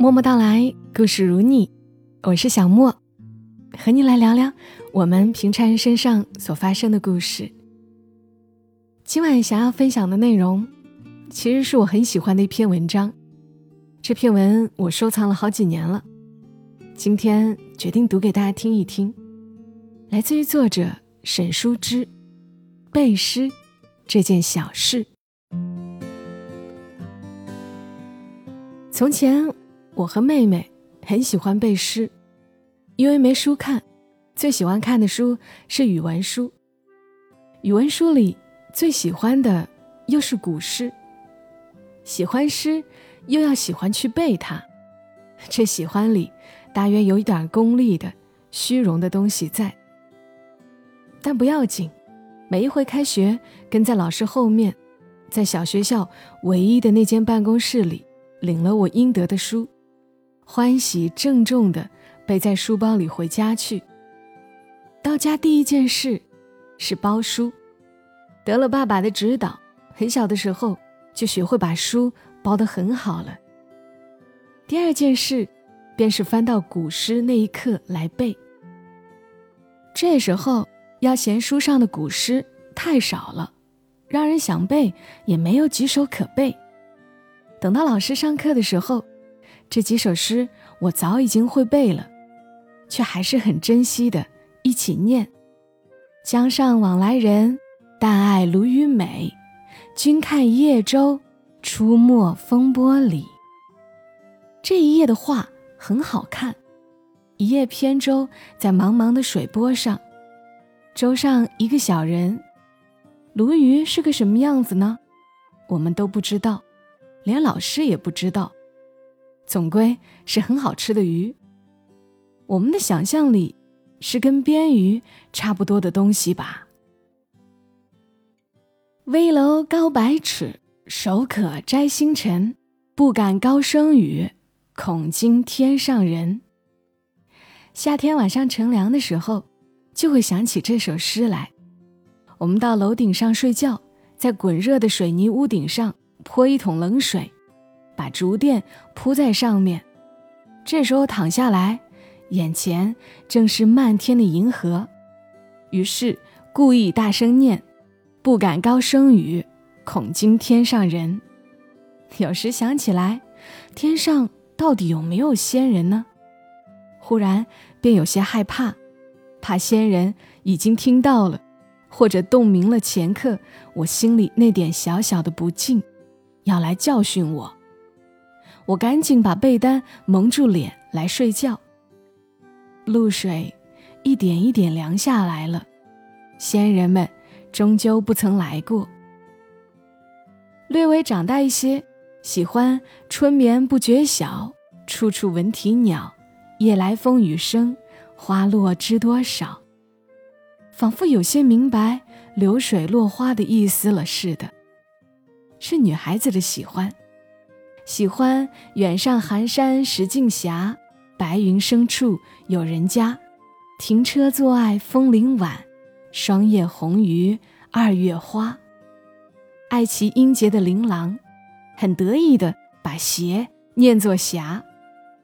默默到来，故事如你，我是小莫，和你来聊聊我们平常人身上所发生的故事。今晚想要分享的内容，其实是我很喜欢的一篇文章。这篇文我收藏了好几年了，今天决定读给大家听一听，来自于作者沈书之，《背诗这件小事》。从前，我和妹妹很喜欢背诗，因为没书看，最喜欢看的书是语文书。语文书里最喜欢的又是古诗。喜欢诗，又要喜欢去背它，这喜欢里大约有一点功利的、虚荣的东西在。但不要紧，每一回开学，跟在老师后面，在小学校唯一的那间办公室里。领了我应得的书，欢喜郑重地背在书包里回家去。到家第一件事是包书，得了爸爸的指导，很小的时候就学会把书包得很好了。第二件事便是翻到古诗那一刻来背。这时候要嫌书上的古诗太少了，让人想背也没有几首可背。等到老师上课的时候，这几首诗我早已经会背了，却还是很珍惜的，一起念：“江上往来人，但爱鲈鱼美。君看一叶舟，出没风波里。”这一页的画很好看，一叶扁舟在茫茫的水波上，舟上一个小人，鲈鱼是个什么样子呢？我们都不知道。连老师也不知道，总归是很好吃的鱼。我们的想象里是跟鳊鱼差不多的东西吧？危楼高百尺，手可摘星辰。不敢高声语，恐惊天上人。夏天晚上乘凉的时候，就会想起这首诗来。我们到楼顶上睡觉，在滚热的水泥屋顶上。泼一桶冷水，把竹垫铺在上面。这时候躺下来，眼前正是漫天的银河。于是故意大声念，不敢高声语，恐惊天上人。有时想起来，天上到底有没有仙人呢？忽然便有些害怕，怕仙人已经听到了，或者洞明了前刻我心里那点小小的不敬。要来教训我，我赶紧把被单蒙住脸来睡觉。露水一点一点凉下来了，仙人们终究不曾来过。略微长大一些，喜欢春眠不觉晓，处处闻啼鸟，夜来风雨声，花落知多少。仿佛有些明白流水落花的意思了似的。是女孩子的喜欢，喜欢远上寒山石径斜，白云深处有人家。停车坐爱枫林晚，霜叶红于二月花。爱其音节的琳琅，很得意的把斜念作霞，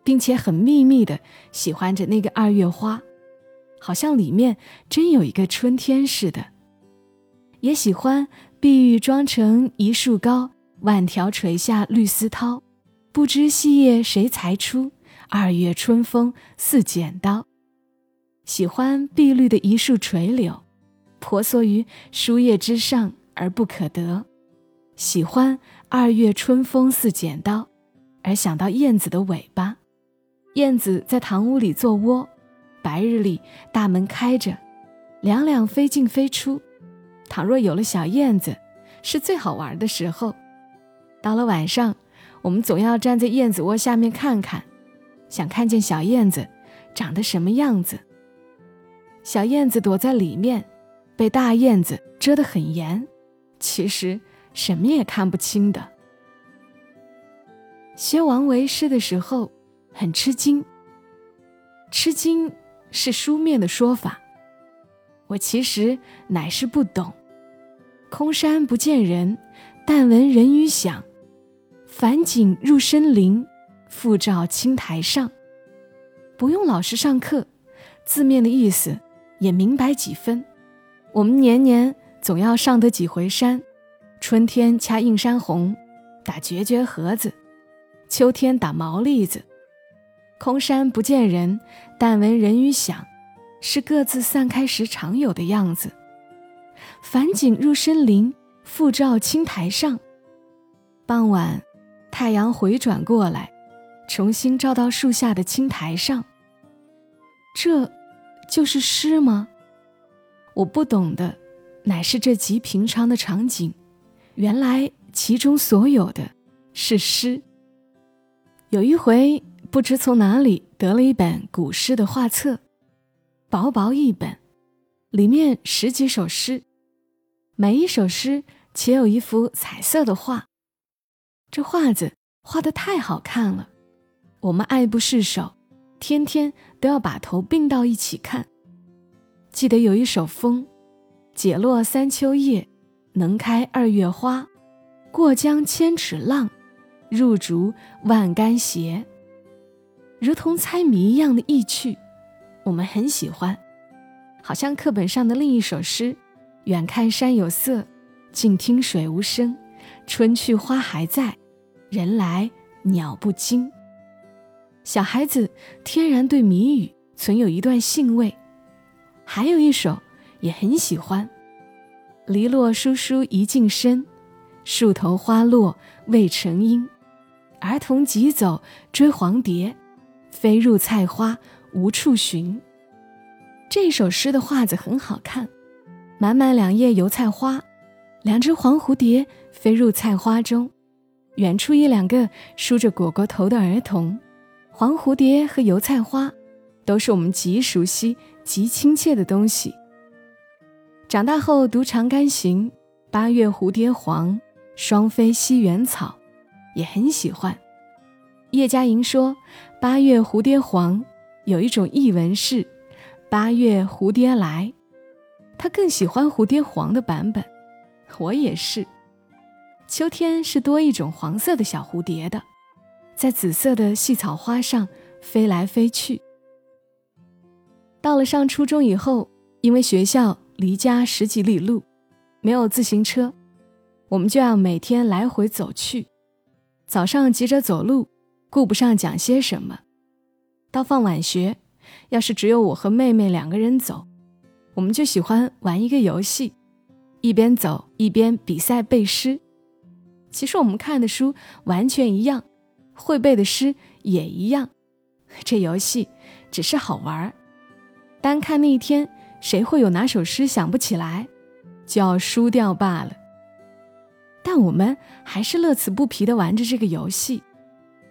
并且很秘密的喜欢着那个二月花，好像里面真有一个春天似的。也喜欢。碧玉妆成一树高，万条垂下绿丝绦。不知细叶谁裁出？二月春风似剪刀。喜欢碧绿的一树垂柳，婆娑于书页之上而不可得。喜欢二月春风似剪刀，而想到燕子的尾巴。燕子在堂屋里做窝，白日里大门开着，两两飞进飞出。倘若有了小燕子，是最好玩的时候。到了晚上，我们总要站在燕子窝下面看看，想看见小燕子长得什么样子。小燕子躲在里面，被大燕子遮得很严，其实什么也看不清的。学王维诗的时候，很吃惊。吃惊是书面的说法，我其实乃是不懂。空山不见人，但闻人语响。返景入深林，复照青苔上。不用老师上课，字面的意思也明白几分。我们年年总要上得几回山，春天掐映山红，打绝绝盒子；秋天打毛栗子。空山不见人，但闻人语响，是各自散开时常有的样子。返景入深林，复照青苔上。傍晚，太阳回转过来，重新照到树下的青苔上。这，就是诗吗？我不懂的，乃是这极平常的场景，原来其中所有的是诗。有一回，不知从哪里得了一本古诗的画册，薄薄一本，里面十几首诗，每一首诗且有一幅彩色的画。这画子画的太好看了，我们爱不释手，天天都要把头并到一起看。记得有一首风，解落三秋叶，能开二月花。过江千尺浪，入竹万竿斜。如同猜谜一样的意趣，我们很喜欢。好像课本上的另一首诗：远看山有色，近听水无声。春去花还在，人来鸟不惊。小孩子天然对谜语存有一段兴味。还有一首也很喜欢，“篱落疏疏一径深，树头花落未成阴。儿童急走追黄蝶，飞入菜花无处寻。”这首诗的画子很好看，满满两页油菜花，两只黄蝴蝶飞入菜花中，远处一两个梳着果果头的儿童，黄蝴蝶和油菜花。都是我们极熟悉、极亲切的东西。长大后读《长干行》，八月蝴蝶黄，双飞西园草，也很喜欢。叶嘉莹说：“八月蝴蝶黄有一种译文是‘八月蝴蝶来’，她更喜欢蝴蝶黄的版本。我也是。秋天是多一种黄色的小蝴蝶的，在紫色的细草花上飞来飞去。”到了上初中以后，因为学校离家十几里路，没有自行车，我们就要每天来回走去。早上急着走路，顾不上讲些什么。到放晚学，要是只有我和妹妹两个人走，我们就喜欢玩一个游戏，一边走一边比赛背诗。其实我们看的书完全一样，会背的诗也一样，这游戏只是好玩儿。单看那一天，谁会有哪首诗想不起来，就要输掉罢了。但我们还是乐此不疲地玩着这个游戏。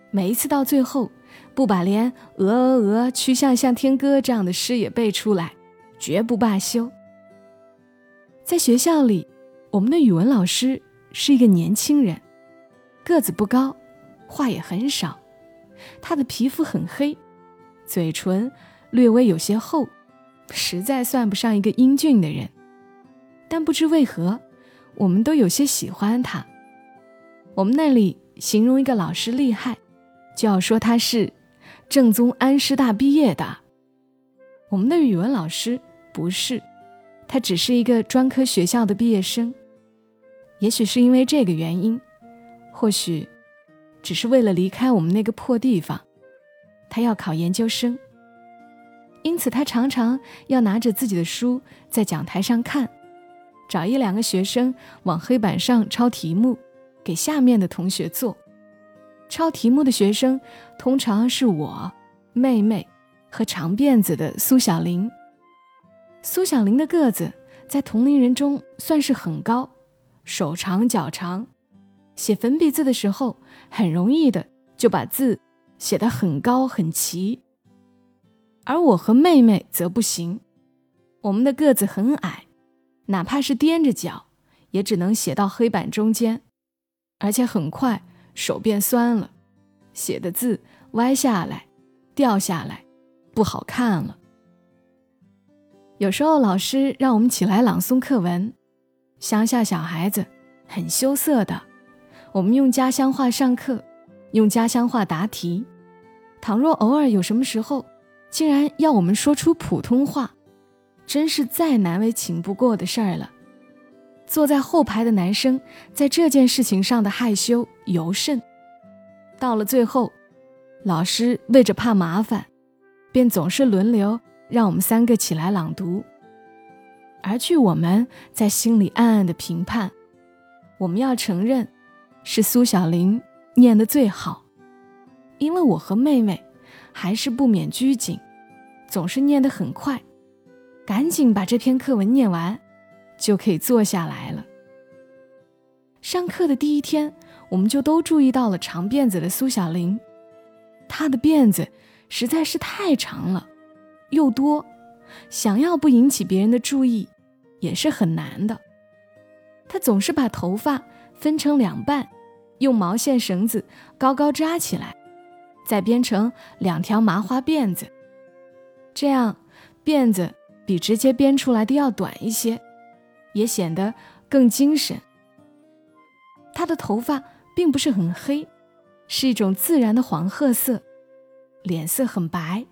每一次到最后，不把连“鹅鹅鹅，曲项向天歌”这样的诗也背出来，绝不罢休。在学校里，我们的语文老师是一个年轻人，个子不高，话也很少，他的皮肤很黑，嘴唇略微有些厚。实在算不上一个英俊的人，但不知为何，我们都有些喜欢他。我们那里形容一个老师厉害，就要说他是正宗安师大毕业的。我们的语文老师不是，他只是一个专科学校的毕业生。也许是因为这个原因，或许只是为了离开我们那个破地方，他要考研究生。因此，他常常要拿着自己的书在讲台上看，找一两个学生往黑板上抄题目，给下面的同学做。抄题目的学生通常是我、妹妹和长辫子的苏小玲。苏小玲的个子在同龄人中算是很高，手长脚长，写粉笔字的时候很容易的就把字写得很高很齐。而我和妹妹则不行，我们的个子很矮，哪怕是踮着脚，也只能写到黑板中间，而且很快手变酸了，写的字歪下来、掉下来，不好看了。有时候老师让我们起来朗诵课文，乡下小孩子很羞涩的，我们用家乡话上课，用家乡话答题，倘若偶尔有什么时候，竟然要我们说出普通话，真是再难为情不过的事儿了。坐在后排的男生在这件事情上的害羞尤甚。到了最后，老师为着怕麻烦，便总是轮流让我们三个起来朗读。而据我们在心里暗暗的评判，我们要承认，是苏小玲念的最好，因为我和妹妹还是不免拘谨，总是念得很快，赶紧把这篇课文念完，就可以坐下来了。上课的第一天，我们就都注意到了长辫子的苏小玲，她的辫子实在是太长了，又多，想要不引起别人的注意。也是很难的。他总是把头发分成两半，用毛线绳子高高扎起来，再编成两条麻花辫子。这样辫子比直接编出来的要短一些，也显得更精神。他的头发并不是很黑，是一种自然的黄褐色，脸色很白，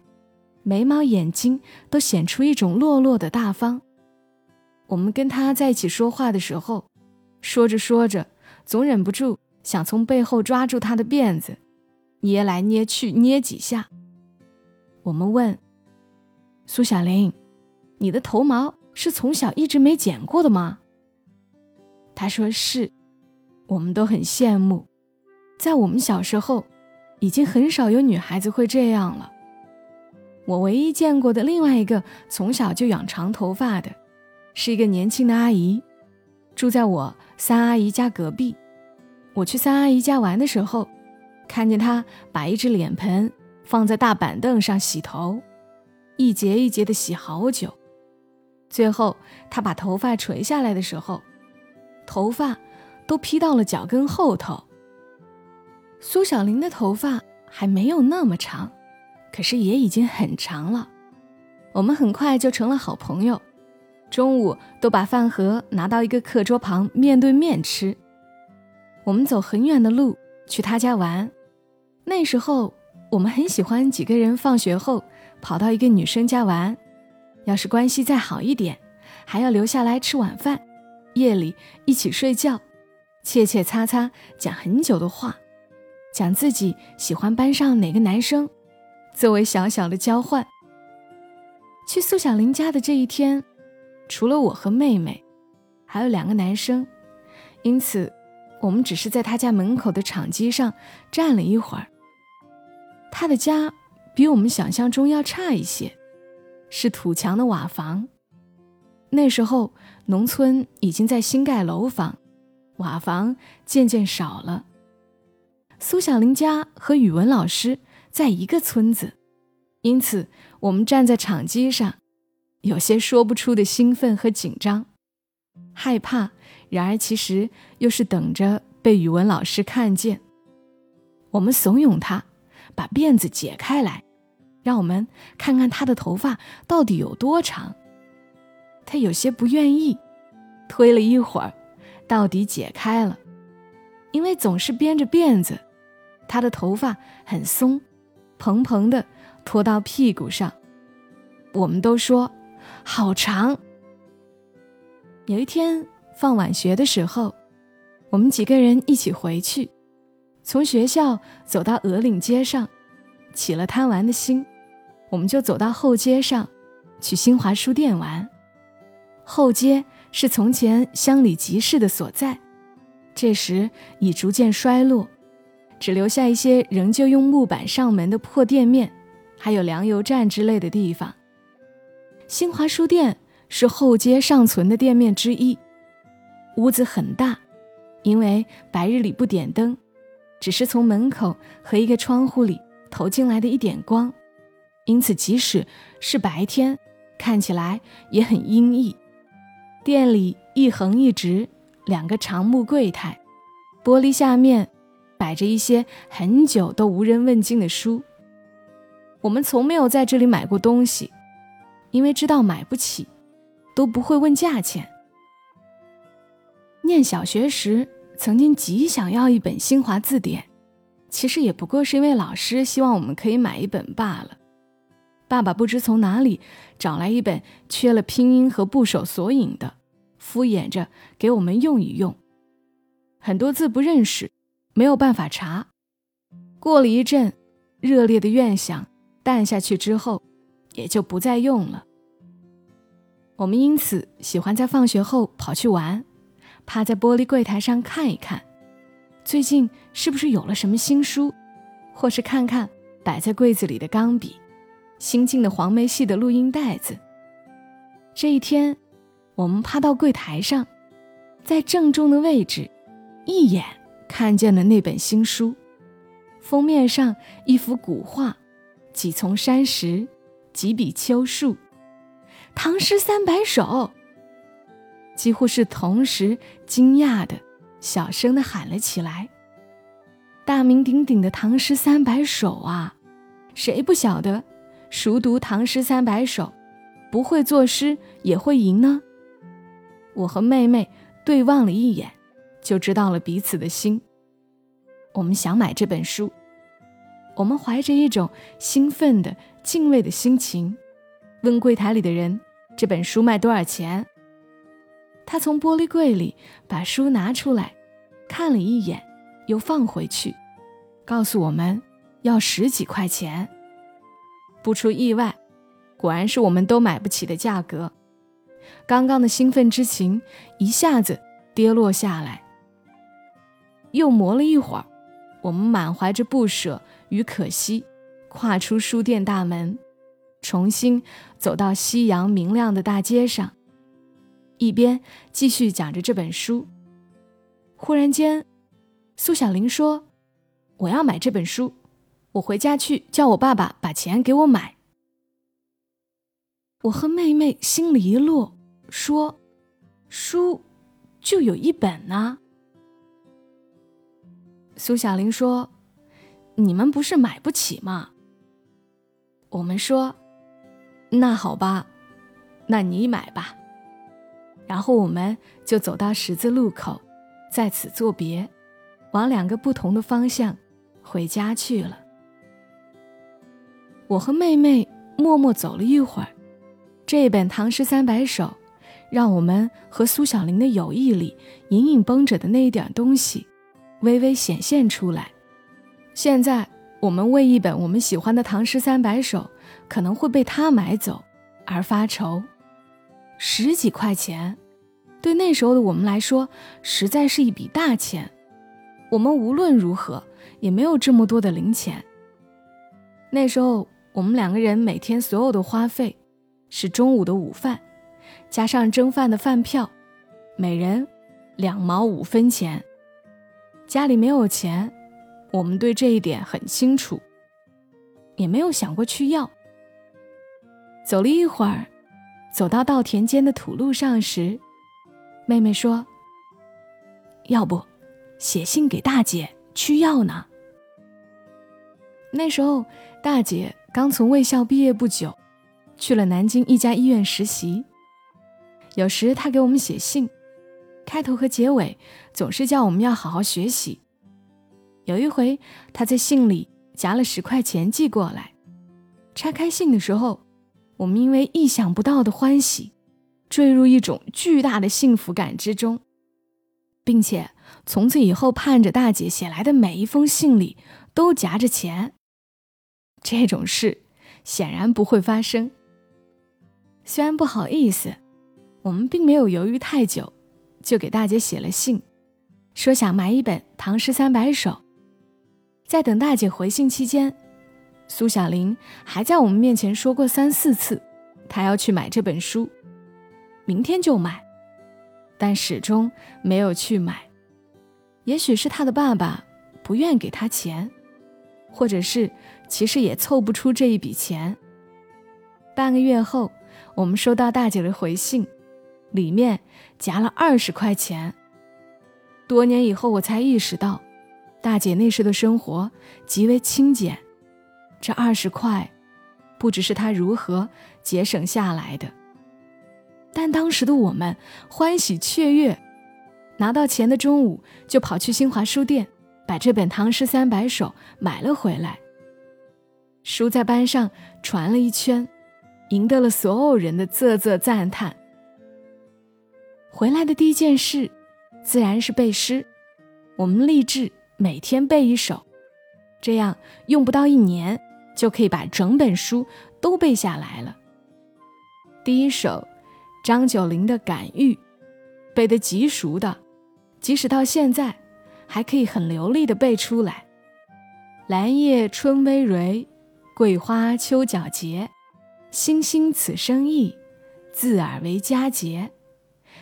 眉毛、眼睛都显出一种落落的大方。我们跟他在一起说话的时候，说着说着，总忍不住想从背后抓住他的辫子，捏来捏去，捏几下。我们问苏小玲：“你的头毛是从小一直没剪过的吗？”他说：“是。”我们都很羡慕，在我们小时候，已经很少有女孩子会这样了。我唯一见过的另外一个从小就养长头发的。是一个年轻的阿姨，住在我三阿姨家隔壁。我去三阿姨家玩的时候，看见她把一只脸盆放在大板凳上洗头，一节一节的洗好久。最后，她把头发垂下来的时候，头发都披到了脚跟后头。苏小玲的头发还没有那么长，可是也已经很长了。我们很快就成了好朋友。中午都把饭盒拿到一个课桌旁，面对面吃。我们走很远的路去他家玩。那时候我们很喜欢几个人放学后跑到一个女生家玩，要是关系再好一点，还要留下来吃晚饭，夜里一起睡觉，切切擦擦讲很久的话，讲自己喜欢班上哪个男生，作为小小的交换。去苏小玲家的这一天。除了我和妹妹，还有两个男生，因此我们只是在他家门口的场基上站了一会儿。他的家比我们想象中要差一些，是土墙的瓦房。那时候农村已经在新盖楼房，瓦房渐渐少了。苏小玲家和语文老师在一个村子，因此我们站在场基上。有些说不出的兴奋和紧张，害怕，然而其实又是等着被语文老师看见。我们怂恿他把辫子解开来，让我们看看他的头发到底有多长。他有些不愿意，推了一会儿，到底解开了。因为总是编着辫子，他的头发很松，蓬蓬的拖到屁股上。我们都说。好长。有一天放晚学的时候，我们几个人一起回去，从学校走到鹅岭街上，起了贪玩的心，我们就走到后街上，去新华书店玩。后街是从前乡里集市的所在，这时已逐渐衰落，只留下一些仍旧用木板上门的破店面，还有粮油站之类的地方。新华书店是后街尚存的店面之一，屋子很大，因为白日里不点灯，只是从门口和一个窗户里投进来的一点光，因此即使是白天，看起来也很阴翳。店里一横一直两个长木柜台，玻璃下面摆着一些很久都无人问津的书。我们从没有在这里买过东西。因为知道买不起，都不会问价钱。念小学时，曾经极想要一本新华字典，其实也不过是因为老师希望我们可以买一本罢了。爸爸不知从哪里找来一本缺了拼音和部首索引的，敷衍着给我们用一用。很多字不认识，没有办法查。过了一阵，热烈的愿想淡下去之后，也就不再用了。我们因此喜欢在放学后跑去玩，趴在玻璃柜台上看一看，最近是不是有了什么新书，或是看看摆在柜子里的钢笔、新进的黄梅戏的录音带子。这一天，我们趴到柜台上，在正中的位置，一眼看见了那本新书，封面上一幅古画，几丛山石，几笔秋树。唐诗三百首，几乎是同时惊讶的小声的喊了起来。大名鼎鼎的唐诗三百首啊，谁不晓得？熟读唐诗三百首，不会作诗也会吟呢。我和妹妹对望了一眼，就知道了彼此的心。我们想买这本书，我们怀着一种兴奋的、敬畏的心情。问柜台里的人：“这本书卖多少钱？”他从玻璃柜里把书拿出来，看了一眼，又放回去，告诉我们要十几块钱。不出意外，果然是我们都买不起的价格。刚刚的兴奋之情一下子跌落下来。又磨了一会儿，我们满怀着不舍与可惜，跨出书店大门。重新走到夕阳明亮的大街上，一边继续讲着这本书。忽然间，苏小玲说：“我要买这本书，我回家去叫我爸爸把钱给我买。”我和妹妹心里一落，说：“书就有一本呢。”苏小玲说：“你们不是买不起吗？”我们说。那好吧，那你买吧。然后我们就走到十字路口，在此作别，往两个不同的方向回家去了。我和妹妹默默走了一会儿，这本《唐诗三百首》，让我们和苏小玲的友谊里隐隐绷着的那一点东西，微微显现出来。现在我们为一本我们喜欢的《唐诗三百首》。可能会被他买走，而发愁。十几块钱，对那时候的我们来说，实在是一笔大钱。我们无论如何也没有这么多的零钱。那时候，我们两个人每天所有的花费，是中午的午饭，加上蒸饭的饭票，每人两毛五分钱。家里没有钱，我们对这一点很清楚，也没有想过去要。走了一会儿，走到稻田间的土路上时，妹妹说：“要不，写信给大姐去要呢？”那时候，大姐刚从卫校毕业不久，去了南京一家医院实习。有时她给我们写信，开头和结尾总是叫我们要好好学习。有一回，他在信里夹了十块钱寄过来，拆开信的时候。我们因为意想不到的欢喜，坠入一种巨大的幸福感之中，并且从此以后盼着大姐写来的每一封信里都夹着钱。这种事显然不会发生。虽然不好意思，我们并没有犹豫太久，就给大姐写了信，说想买一本《唐诗三百首》。在等大姐回信期间。苏小玲还在我们面前说过三四次，她要去买这本书，明天就买，但始终没有去买。也许是他的爸爸不愿给他钱，或者是其实也凑不出这一笔钱。半个月后，我们收到大姐的回信，里面夹了二十块钱。多年以后，我才意识到，大姐那时的生活极为清简。这二十块，不只是她如何节省下来的，但当时的我们欢喜雀跃，拿到钱的中午就跑去新华书店，把这本《唐诗三百首》买了回来。书在班上传了一圈，赢得了所有人的啧啧赞叹。回来的第一件事，自然是背诗。我们立志每天背一首，这样用不到一年就可以把整本书都背下来了。第一首，张九龄的《感遇》，背得极熟的，即使到现在，还可以很流利地背出来。兰叶春葳蕤，桂花秋皎洁。星星此生意，自尔为佳节。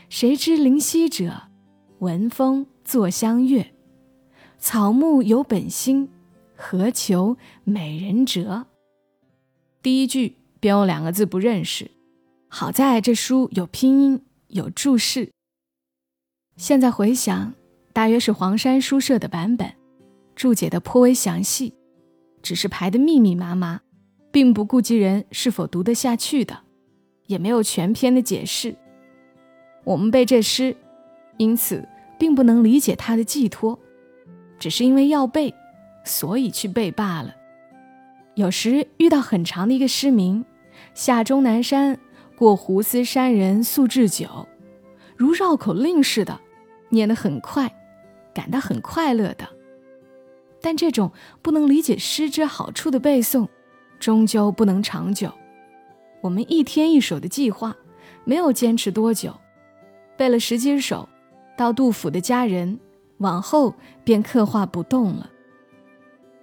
谁知灵犀者，闻风作相悦。草木有本心，何求美人折？第一句便有两个字不认识。好在这书有拼音，有注释。现在回想，大约是黄山书社的版本，注解的颇为详细，只是排的密密麻麻，并不顾及人是否读得下去的，也没有全篇的解释。我们背这诗，因此并不能理解它的寄托，只是因为要背，所以去背罢了。有时遇到很长的一个诗名，下终南山。过胡思山人宿置酒，如绕口令似的，念得很快，感到很快乐的。但这种不能理解诗之好处的背诵，终究不能长久。我们一天一首的计划，没有坚持多久，背了十几首，到杜甫的佳人，往后便刻画不动了。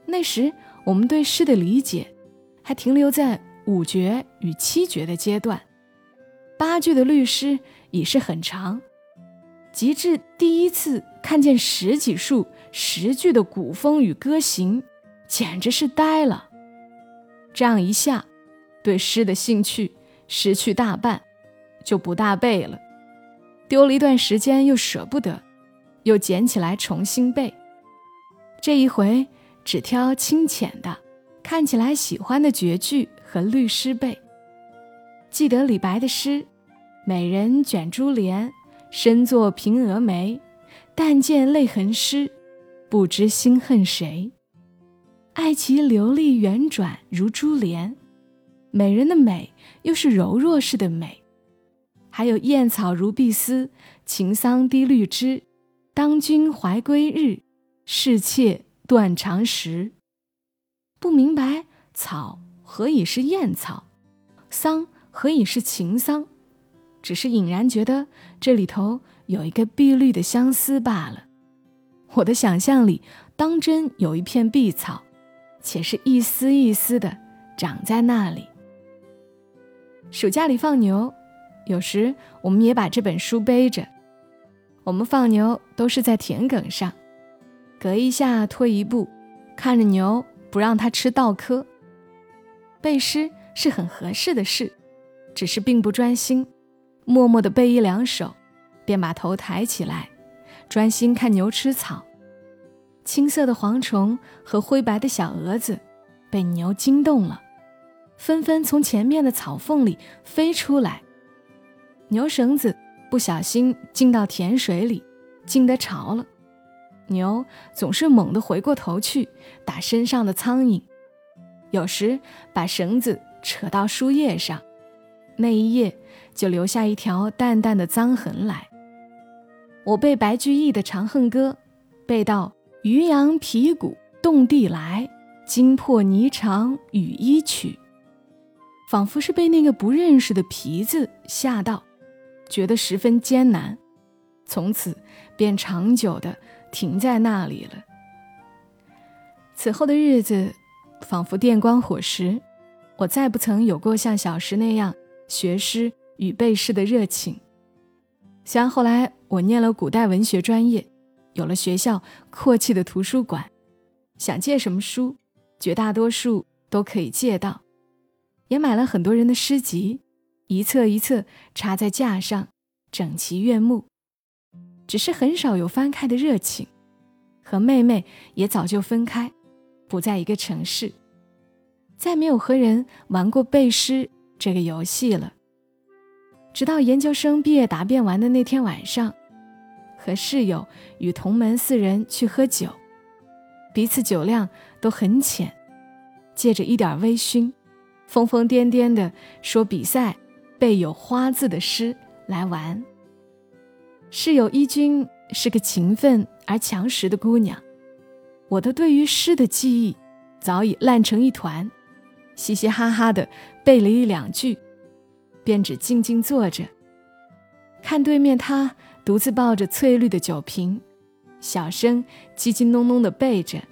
那时我们对诗的理解，还停留在五绝与七绝的阶段。八句的律诗已是很长，及至第一次看见十几束十句的古风与歌行，简直是呆了。这样一下，对诗的兴趣失去大半，就不大背了。丢了一段时间，又舍不得，又捡起来重新背。这一回只挑清浅的、看起来喜欢的绝句和律诗背。记得李白的诗：“美人卷珠帘，身作平蛾眉。但见泪痕湿，不知心恨谁。爱其流丽圆转如珠帘。”美人的美又是柔弱式的美。还有“燕草如碧丝，晴桑低绿枝。当君怀归日，是妾断肠时。”不明白草何以是燕草，桑。何以是情桑？只是隐然觉得这里头有一个碧绿的相思罢了。我的想象里，当真有一片碧草，且是一丝一丝的长在那里。暑假里放牛，有时我们也把这本书背着。我们放牛都是在田埂上，隔一下拖一步，看着牛不让它吃稻稞。背诗是很合适的事。只是并不专心，默默地背一两首，便把头抬起来，专心看牛吃草。青色的蝗虫和灰白的小蛾子被牛惊动了，纷纷从前面的草缝里飞出来。牛绳子不小心进到甜水里，进得潮了。牛总是猛地回过头去打身上的苍蝇，有时把绳子扯到树叶上。那一夜就留下一条淡淡的脏痕来。我背白居易的《长恨歌》，背到“渔阳鼙鼓动地来，惊破霓裳羽衣曲”，仿佛是被那个不认识的“皮”字吓到，觉得十分艰难，从此便长久的停在那里了。此后的日子，仿佛电光火石，我再不曾有过像小时那样。学诗与背诗的热情。虽然后来我念了古代文学专业，有了学校阔气的图书馆，想借什么书，绝大多数都可以借到，也买了很多人的诗集，一册一册插在架上，整齐悦目。只是很少有翻开的热情，和妹妹也早就分开，不在一个城市，再没有和人玩过背诗。这个游戏了，直到研究生毕业答辩完的那天晚上，和室友与同门四人去喝酒，彼此酒量都很浅，借着一点微醺，疯疯癫癫的说比赛背有花字的诗来玩。室友一君是个勤奋而强实的姑娘，我的对于诗的记忆早已烂成一团，嘻嘻哈哈的背了一两句，便只静静坐着，看对面他独自抱着翠绿的酒瓶。小声叽叽哝哝的背着：“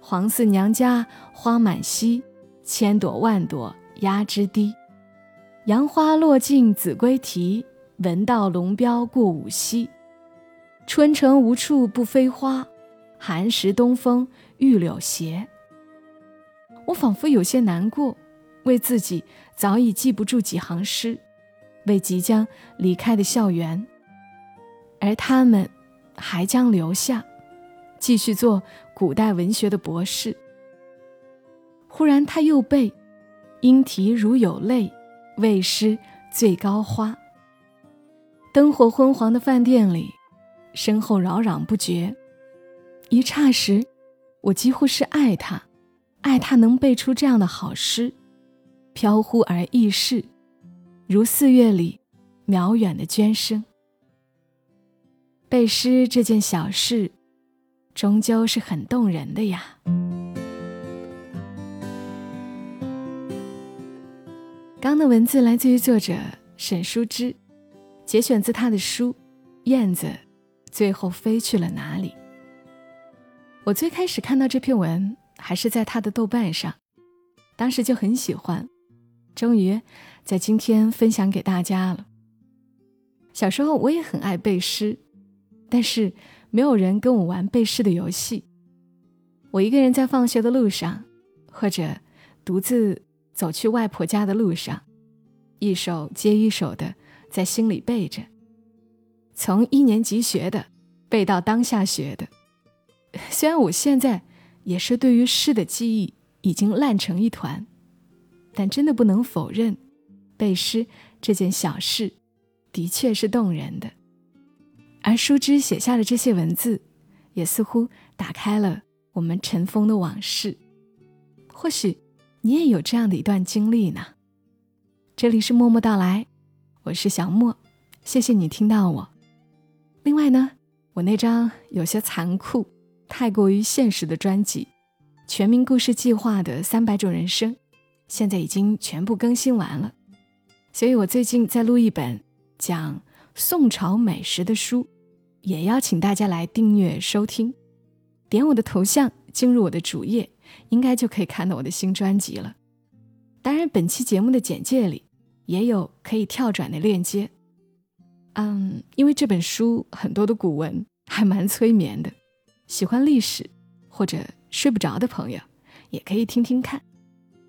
黄四娘家花满蹊，千朵万朵压枝低。杨花落尽子规啼，闻道龙标过五溪。春城无处不飞花，寒食东风御柳斜。”我仿佛有些难过，为自己早已记不住几行诗，为即将离开的校园，而他们。还将留下，继续做古代文学的博士。忽然，他又背：“莺啼如有泪，为师醉高花。”灯火昏黄的饭店里，身后扰攘不绝。一霎时，我几乎是爱他，爱他能背出这样的好诗，飘忽而易逝，如四月里渺远的涓声。背诗这件小事，终究是很动人的呀。刚的文字来自于作者沈淑之，节选自他的书《燕子最后飞去了哪里》。我最开始看到这篇文还是在他的豆瓣上，当时就很喜欢，终于在今天分享给大家了。小时候我也很爱背诗。但是没有人跟我玩背诗的游戏。我一个人在放学的路上，或者独自走去外婆家的路上，一首接一首的在心里背着。从一年级学的，背到当下学的。虽然我现在也是对于诗的记忆已经烂成一团，但真的不能否认，背诗这件小事的确是动人的。而书之写下的这些文字，也似乎打开了我们尘封的往事。或许你也有这样的一段经历呢。这里是默默到来，我是小莫，谢谢你听到我。另外呢，我那张有些残酷、太过于现实的专辑《全民故事计划》的三百种人生，现在已经全部更新完了。所以我最近在录一本讲宋朝美食的书。也邀请大家来订阅收听，点我的头像进入我的主页，应该就可以看到我的新专辑了。当然，本期节目的简介里也有可以跳转的链接。嗯，因为这本书很多的古文还蛮催眠的，喜欢历史或者睡不着的朋友也可以听听看。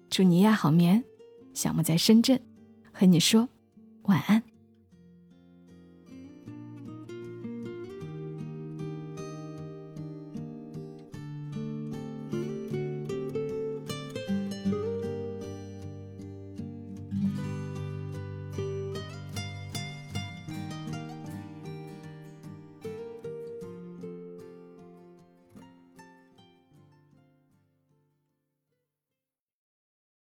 祝你呀好眠，小莫在深圳和你说晚安。